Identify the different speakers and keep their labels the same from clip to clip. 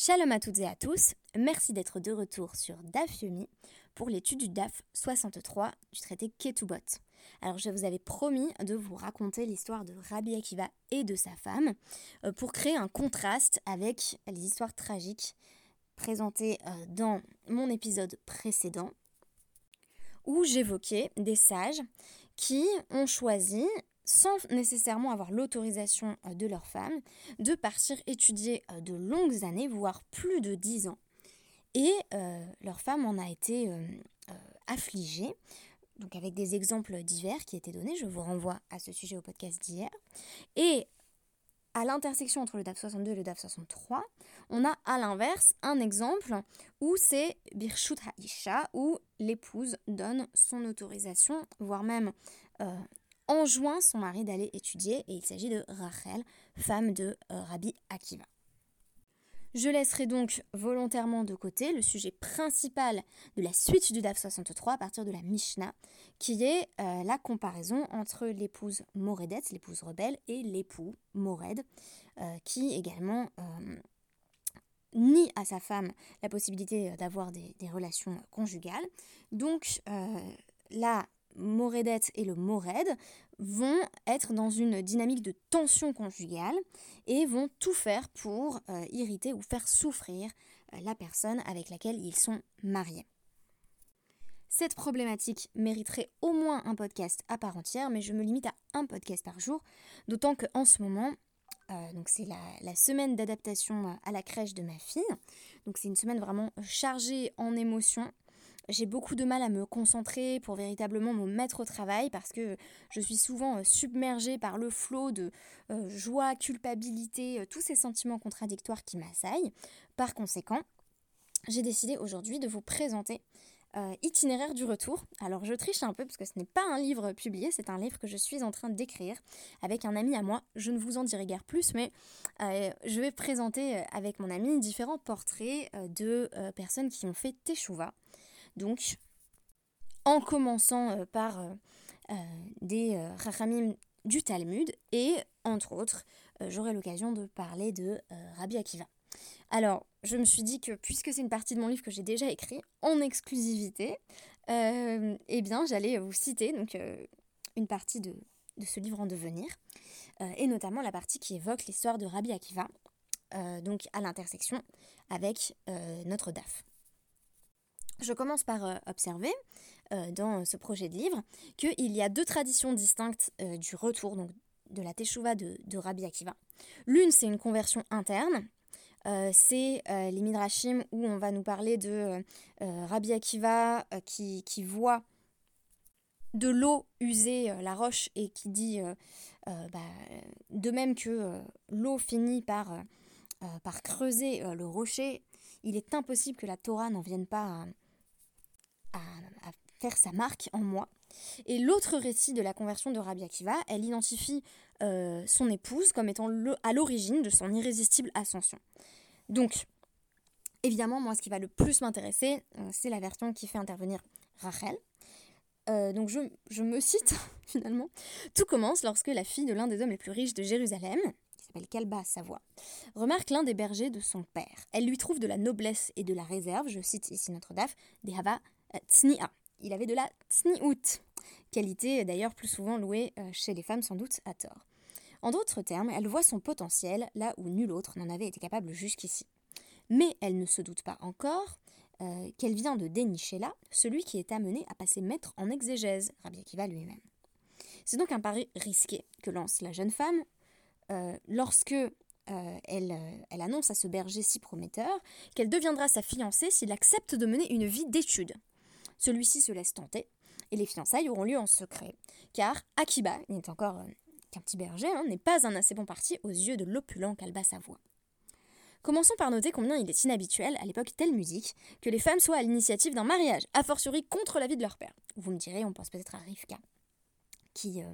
Speaker 1: Shalom à toutes et à tous, merci d'être de retour sur DAF Yomi pour l'étude du DAF 63 du traité Ketubot. Alors je vous avais promis de vous raconter l'histoire de Rabbi Akiva et de sa femme euh, pour créer un contraste avec les histoires tragiques présentées euh, dans mon épisode précédent où j'évoquais des sages qui ont choisi sans nécessairement avoir l'autorisation euh, de leur femme, de partir étudier euh, de longues années, voire plus de dix ans. Et euh, leur femme en a été affligée, donc avec des exemples divers qui étaient donnés, je vous renvoie à ce sujet au podcast d'hier. Et à l'intersection entre le DAF 62 et le DAF 63, on a à l'inverse un exemple où c'est Birshut Haisha, où l'épouse donne son autorisation, voire même enjoint son mari d'aller étudier et il s'agit de Rachel, femme de euh, Rabbi Akiva. Je laisserai donc volontairement de côté le sujet principal de la suite du DAF 63 à partir de la Mishnah, qui est euh, la comparaison entre l'épouse Moredet, l'épouse rebelle, et l'époux Mored, euh, qui également nie à sa femme la possibilité d'avoir des, des, relations conjugales. Donc là, Moredet et le Mored vont être dans une dynamique de tension conjugale et vont tout faire pour euh, irriter ou faire souffrir euh, la personne avec laquelle ils sont mariés. Cette problématique mériterait au moins un podcast à part entière, mais je me limite à un podcast par jour, d'autant qu'en ce moment, euh, donc c'est la, la, semaine d'adaptation à la crèche de ma fille, donc c'est une semaine vraiment chargée en émotions, j'ai beaucoup de mal à me concentrer pour véritablement me mettre au travail parce que je suis souvent euh, submergée par le flot de euh, joie, culpabilité, euh, tous ces sentiments contradictoires qui m'assaillent. Par conséquent, j'ai décidé aujourd'hui de vous présenter Itinéraire du retour. Alors je triche un peu parce que ce n'est pas un livre publié, c'est un livre que je suis en train d'écrire avec un ami à moi. Je ne vous en dirai guère plus, mais je vais présenter avec mon ami différents portraits de personnes qui ont fait Teshuva. Donc, en commençant euh, par euh, euh, des rachamim du Talmud et, entre autres, j'aurai l'occasion de parler de Rabbi Akiva. Alors, je me suis dit que puisque c'est une partie de mon livre que j'ai déjà écrit en exclusivité, eh bien, j'allais vous citer donc une partie de, de, ce livre en devenir, et notamment la partie qui évoque l'histoire de Rabbi Akiva, donc à l'intersection avec notre DAF. Je commence par euh, observer euh, dans ce projet de livre qu'il y a deux traditions distinctes euh, du retour donc, de la Teshuvah de, Rabbi Akiva. L'une, c'est une conversion interne. c'est les Midrashim où on va nous parler de Rabbi Akiva qui, voit de l'eau user la roche et qui dit, bah, de même que l'eau finit par, par creuser le rocher, il est impossible que la Torah n'en vienne pas à à, faire sa marque en moi. Et l'autre récit de la conversion de Rabbi Akiva, elle identifie euh, son épouse comme étant à l'origine de son irrésistible ascension. Donc, évidemment, moi, ce qui va le plus m'intéresser, euh, c'est la version qui fait intervenir Rachel. Euh, donc, je, je, me cite finalement. Tout commence lorsque la fille de l'un des hommes les plus riches de Jérusalem, qui s'appelle Kalba Savoie, remarque l'un des bergers de son père. Elle lui trouve de la noblesse et de la réserve, je cite ici notre DAF, des Hava tsni'a. Il avait de la tsni'out, qualité d'ailleurs plus souvent louée euh, chez les femmes sans doute à tort. En d'autres termes, elle voit son potentiel là où nul autre n'en avait été capable jusqu'ici. Mais elle ne se doute pas encore euh, qu'elle vient de dénicher là celui qui est amené à passer maître en exégèse, Rabbi Akiva lui-même. C'est donc un pari risqué que lance la jeune femme euh, lorsque elle, elle, annonce à ce berger si prometteur qu'elle deviendra sa fiancée s'il accepte de mener une vie d'études. Celui-ci se laisse tenter et les fiançailles auront lieu en secret, car Akiba, il n'est encore euh, qu'un petit berger, hein, n'est pas un assez bon parti aux yeux de l'opulent Kalba Savoie. Commençons par noter combien il est inhabituel, à l'époque telle musique, que les femmes soient à l'initiative d'un mariage, a fortiori contre l'avis de leur père. Vous me direz, on pense peut-être à Rivka, qui euh,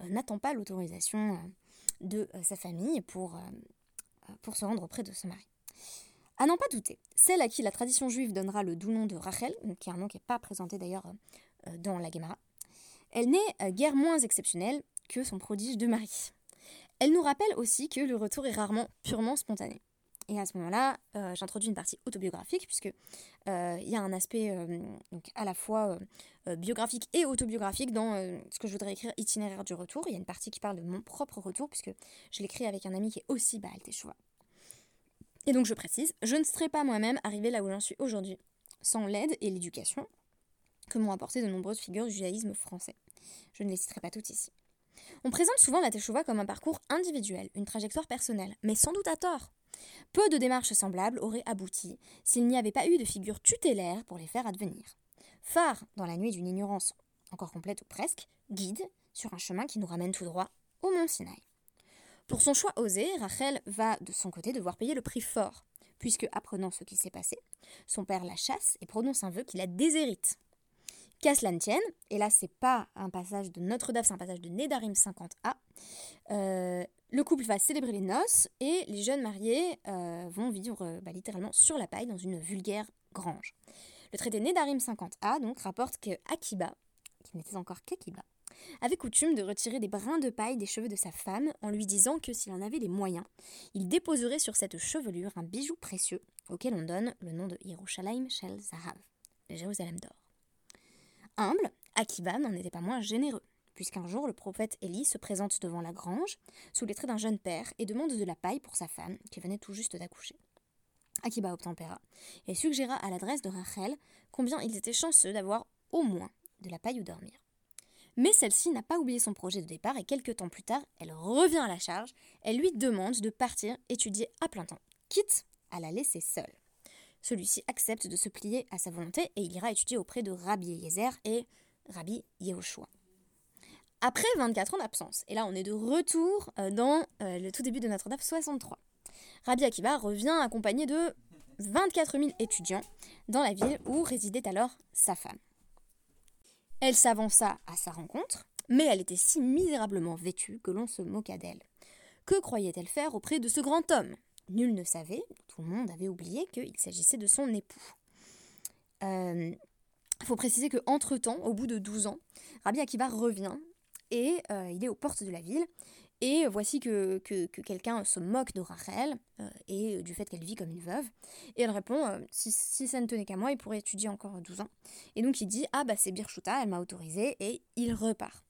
Speaker 1: euh, n'attend pas l'autorisation de sa famille pour, pour se rendre auprès de son mari. À n'en pas douter, celle à qui la tradition juive donnera le doux nom de Rachel, qui est un nom qui n'est pas présenté d'ailleurs euh, euh, dans la Gemara, elle n'est euh, guère moins exceptionnelle que son prodige de mari. Elle nous rappelle aussi que le retour est rarement purement spontané. Et à ce moment-là, j'introduis une partie autobiographique, puisque il y a un aspect à la fois biographique et autobiographique dans ce que je voudrais écrire itinéraire du retour. Il y a une partie qui parle de mon propre retour, puisque je l'écris avec un ami qui est aussi Baal Teshuvah. Et donc je précise, je ne serais pas moi-même arrivé là où j'en suis aujourd'hui sans l'aide et l'éducation que m'ont apporté de nombreuses figures du judaïsme français. Je ne les citerai pas toutes ici. On présente souvent la Teshuvah comme un parcours individuel, une trajectoire personnelle, mais sans doute à tort. Peu de démarches semblables auraient abouti s'il n'y avait pas eu de figure tutélaire pour les faire advenir. Phare dans la nuit d'une ignorance encore complète ou presque, guide sur un chemin qui nous ramène tout droit au mont Sinaï. Pour son choix osé, Rachel va de son côté devoir payer le prix fort, puisque, apprenant ce qui s'est passé, son père la chasse et prononce un vœu qui la déshérite. Qu'à cela ne tienne, et là c'est pas un passage de Notre-Dame, c'est un passage de Nedarim 50a, euh, le couple va célébrer les noces et les jeunes mariés euh, vont vivre euh, bah, littéralement sur la paille dans une vulgaire grange. Le traité Nedarim 50a donc rapporte que Akiba, qui n'était encore qu'Akiba, avait coutume de retirer des brins de paille des cheveux de sa femme en lui disant que s'il en avait les moyens, il déposerait sur cette chevelure un bijou précieux auquel on donne le nom de Yerushalayim Shel Zahav, le Jérusalem d'or. Humble, Akiba n'en était pas moins généreux, puisqu'un jour le prophète Élie se présente devant la grange, sous les traits d'un jeune père, et demande de la paille pour sa femme, qui venait tout juste d'accoucher. Akiba obtempéra, et suggéra à l'adresse de Rachel combien ils étaient chanceux d'avoir au moins de la paille où dormir. Mais celle-ci n'a pas oublié son projet de départ et quelques temps plus tard, elle revient à la charge. Elle lui demande de partir étudier à plein temps, quitte à la laisser seule. Celui-ci accepte de se plier à sa volonté et il ira étudier auprès de Rabbi Eliezer et Rabbi Yehoshua. Après 24 ans d'absence, et là on est de retour euh, dans euh, le tout début de Notre-Dame 63, Rabbi Akiva revient accompagné de 24 000 étudiants dans la ville où résidait alors sa femme. Elle s'avança à sa rencontre, mais elle était si misérablement vêtue que l'on se moqua d'elle. Que croyait-elle faire auprès de ce grand homme? Nul ne savait, tout le monde avait oublié qu'il s'agissait de son époux. Il euh, faut préciser qu'entre-temps, au bout de 12 ans, Rabbi Akiva revient et euh, il est aux portes de la ville. Et voici que, quelqu'un se moque de Rachel euh, et du fait qu'elle vit comme une veuve. Et elle répond si, ça ne tenait qu'à moi, il pourrait étudier encore 12 ans. Et donc il dit Ah, bah c'est Birchuta, elle m'a autorisé, et il repart.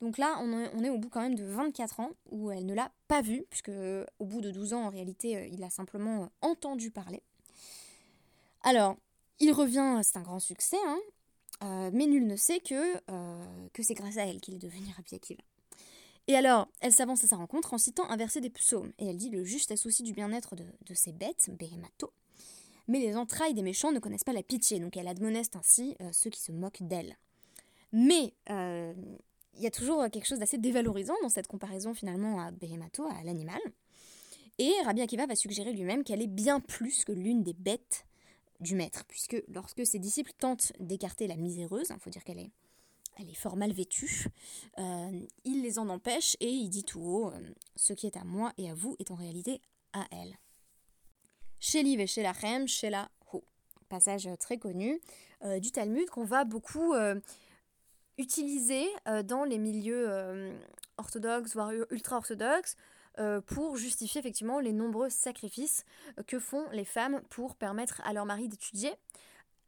Speaker 1: Donc là, on est, au bout quand même de 24 ans où elle ne l'a pas vu, puisque au bout de 12 ans, en réalité, euh, il a simplement euh, entendu parler. Alors, il revient, c'est un grand succès, hein, euh, mais nul ne sait que, que c'est grâce à elle qu'il est devenu Rabbi Akiva. Et alors, elle s'avance à sa rencontre en citant un verset des psaumes, et elle dit Le juste a souci du bien-être de, de ses bêtes, Behemato, mais les entrailles des méchants ne connaissent pas la pitié, donc elle admoneste ainsi ceux qui se moquent d'elle. Mais il y a toujours quelque chose d'assez dévalorisant dans cette comparaison finalement à Behemato, à l'animal. Et Rabbi Akiva va suggérer lui-même qu'elle est bien plus que l'une des bêtes du maître, puisque lorsque ses disciples tentent d'écarter la miséreuse, il faut dire qu'elle est, elle est fort mal vêtue, euh, il les en empêche et il dit tout haut euh, Ce qui est à moi et à vous est en réalité à elle. Chez Liv et chez la Chem, chez la Ho. Passage très connu euh, du Talmud qu'on va beaucoup utilisé euh, dans les milieux euh, orthodoxes, voire ultra-orthodoxes, euh, pour justifier effectivement les nombreux sacrifices que font les femmes pour permettre à leur mari d'étudier.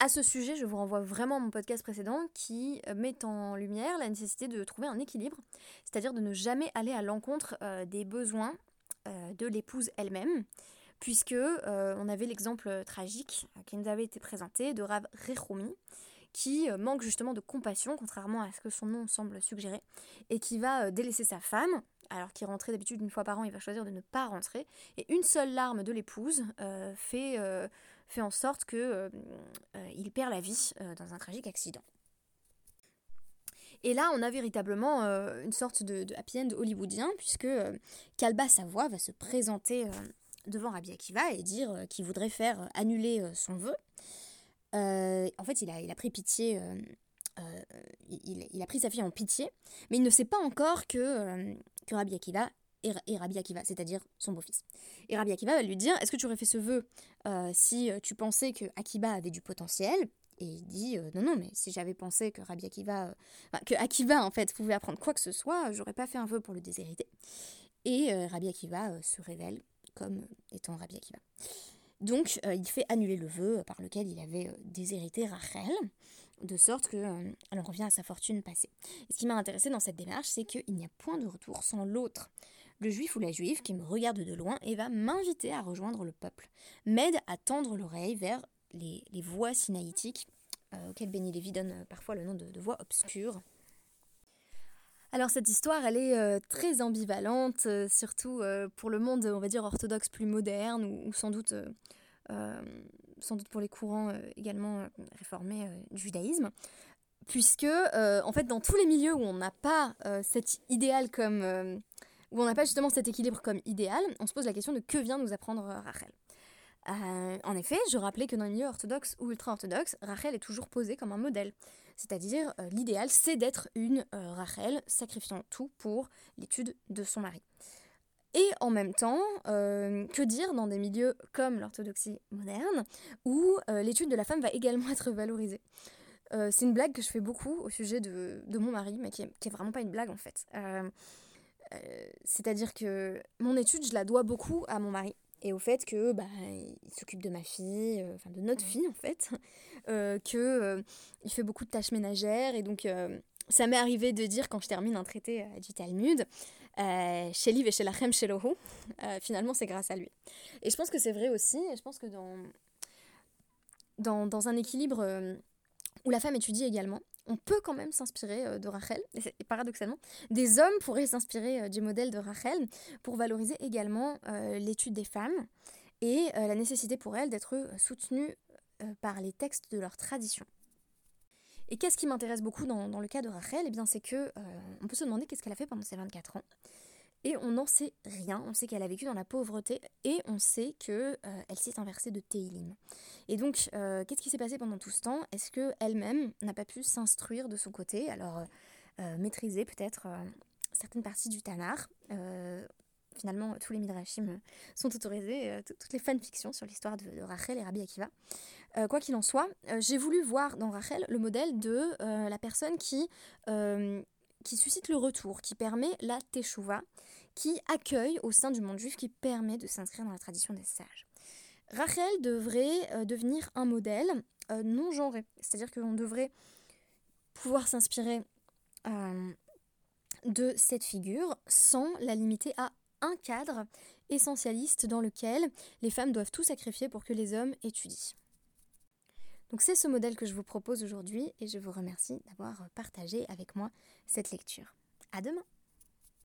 Speaker 1: À ce sujet, je vous renvoie vraiment à mon podcast précédent qui met en lumière la nécessité de trouver un équilibre, c'est-à-dire de ne jamais aller à l'encontre des besoins de l'épouse elle-même, puisque on avait l'exemple tragique qui nous avait été présenté de Rav Rechoumi, qui euh, manque justement de compassion, contrairement à ce que son nom semble suggérer, et qui va euh, délaisser sa femme, alors qu'il rentrait d'habitude une fois par an, il va choisir de ne pas rentrer, et une seule larme de l'épouse euh, fait, fait en sorte qu'il il perd la vie dans un tragique accident. Et là, on a véritablement une sorte de, happy end hollywoodien, puisque Kalba Savoie va se présenter devant Rabbi Akiva et dire qu'il voudrait faire annuler son vœu. Euh, en fait, il a, pris pitié. Euh, euh, il, a pris sa fille en pitié, mais il ne sait pas encore que, que Rabbi Akiva est, Rabbi Akiva, c'est-à-dire son beau-fils. Et Rabbi Akiva va lui dire Est-ce que tu aurais fait ce vœu si tu pensais que Akiba avait du potentiel? Et il dit non non mais si j'avais pensé que Rabbi Akiva que Akiva en fait pouvait apprendre quoi que ce soit j'aurais pas fait un vœu pour le déshériter et Rabbi Akiva se révèle comme étant Rabbi Akiva. Donc il fait annuler le vœu par lequel il avait déshérité Rachel, de sorte qu'elle en revient à sa fortune passée. ce qui m'a intéressé dans cette démarche, c'est qu'il n'y a point de retour sans l'autre le juif ou la juive qui me regarde de loin et va m'inviter à rejoindre le peuple, m'aide à tendre l'oreille vers les, voix sinaïtiques, euh, auxquelles Béni Lévy donne euh, parfois le nom de, voix obscures. Alors cette histoire, elle est euh, très ambivalente, surtout pour le monde, on va dire, orthodoxe plus moderne, ou, sans, doute, sans doute pour les courants également réformés du judaïsme puisque en fait dans tous les milieux où on n'a pas cet idéal comme où on n'a pas justement cet équilibre comme idéal, on se pose la question de que vient nous apprendre euh, Rachel. Euh, en effet, je rappelais que dans les milieux orthodoxes ou ultra-orthodoxes, Rachel est toujours posée comme un modèle. C'est-à-dire, euh, l'idéal, c'est d'être une Rachel sacrifiant tout pour l'étude de son mari. Et en même temps, que dire dans des milieux comme l'orthodoxie moderne, où l'étude de la femme va également être valorisée? C'est une blague que je fais beaucoup au sujet de, mon mari, mais qui est, qui est, vraiment pas une blague en fait. Euh, c'est-à-dire que mon étude, je la dois beaucoup à mon mari et au fait que bah, il s'occupe de ma fille, euh, enfin de notre fille en fait, euh, que il fait beaucoup de tâches ménagères et donc ça m'est arrivé de dire quand je termine un traité du Talmud, chez Liv et chez Lachem chez Loho, finalement c'est grâce à lui. Et je pense que c'est vrai aussi, et je pense que dans, dans, dans un équilibre où la femme étudie également, on peut quand même s'inspirer euh, de Rachel. Et paradoxalement, des hommes pourraient s'inspirer euh, du modèle de Rachel pour valoriser également euh, l'étude des femmes et la nécessité pour elles d'être soutenues par les textes de leur tradition. Et qu'est-ce qui m'intéresse beaucoup dans, le cas de Rachel? Eh bien, c'est que on peut se demander qu'est-ce qu'elle a fait pendant ces 24 ans. Et on n'en sait rien. On sait qu'elle a vécu dans la pauvreté et on sait qu'elle euh, s'est inversée de Teilim. Et donc, euh, qu'est-ce qui s'est passé pendant tout ce temps? Est-ce qu'elle-même n'a pas pu s'instruire de son côté? Alors, euh, maîtriser peut-être certaines parties du Tanar. finalement, tous les Midrashim sont autorisés, toutes les fanfictions sur l'histoire de, Rachel et Rabbi Akiva. quoi qu'il en soit, j'ai voulu voir dans Rachel le modèle de la personne qui qui suscite le retour, qui permet la teshuva, qui accueille au sein du monde juif, qui permet de s'inscrire dans la tradition des sages. Rachel devrait euh, devenir un modèle euh, non genré, c'est-à-dire qu'on devrait pouvoir s'inspirer euh, de cette figure sans la limiter à un cadre essentialiste dans lequel les femmes doivent tout sacrifier pour que les hommes étudient. Donc c'est ce modèle que je vous propose aujourd'hui et je vous remercie d'avoir partagé avec moi cette lecture. À demain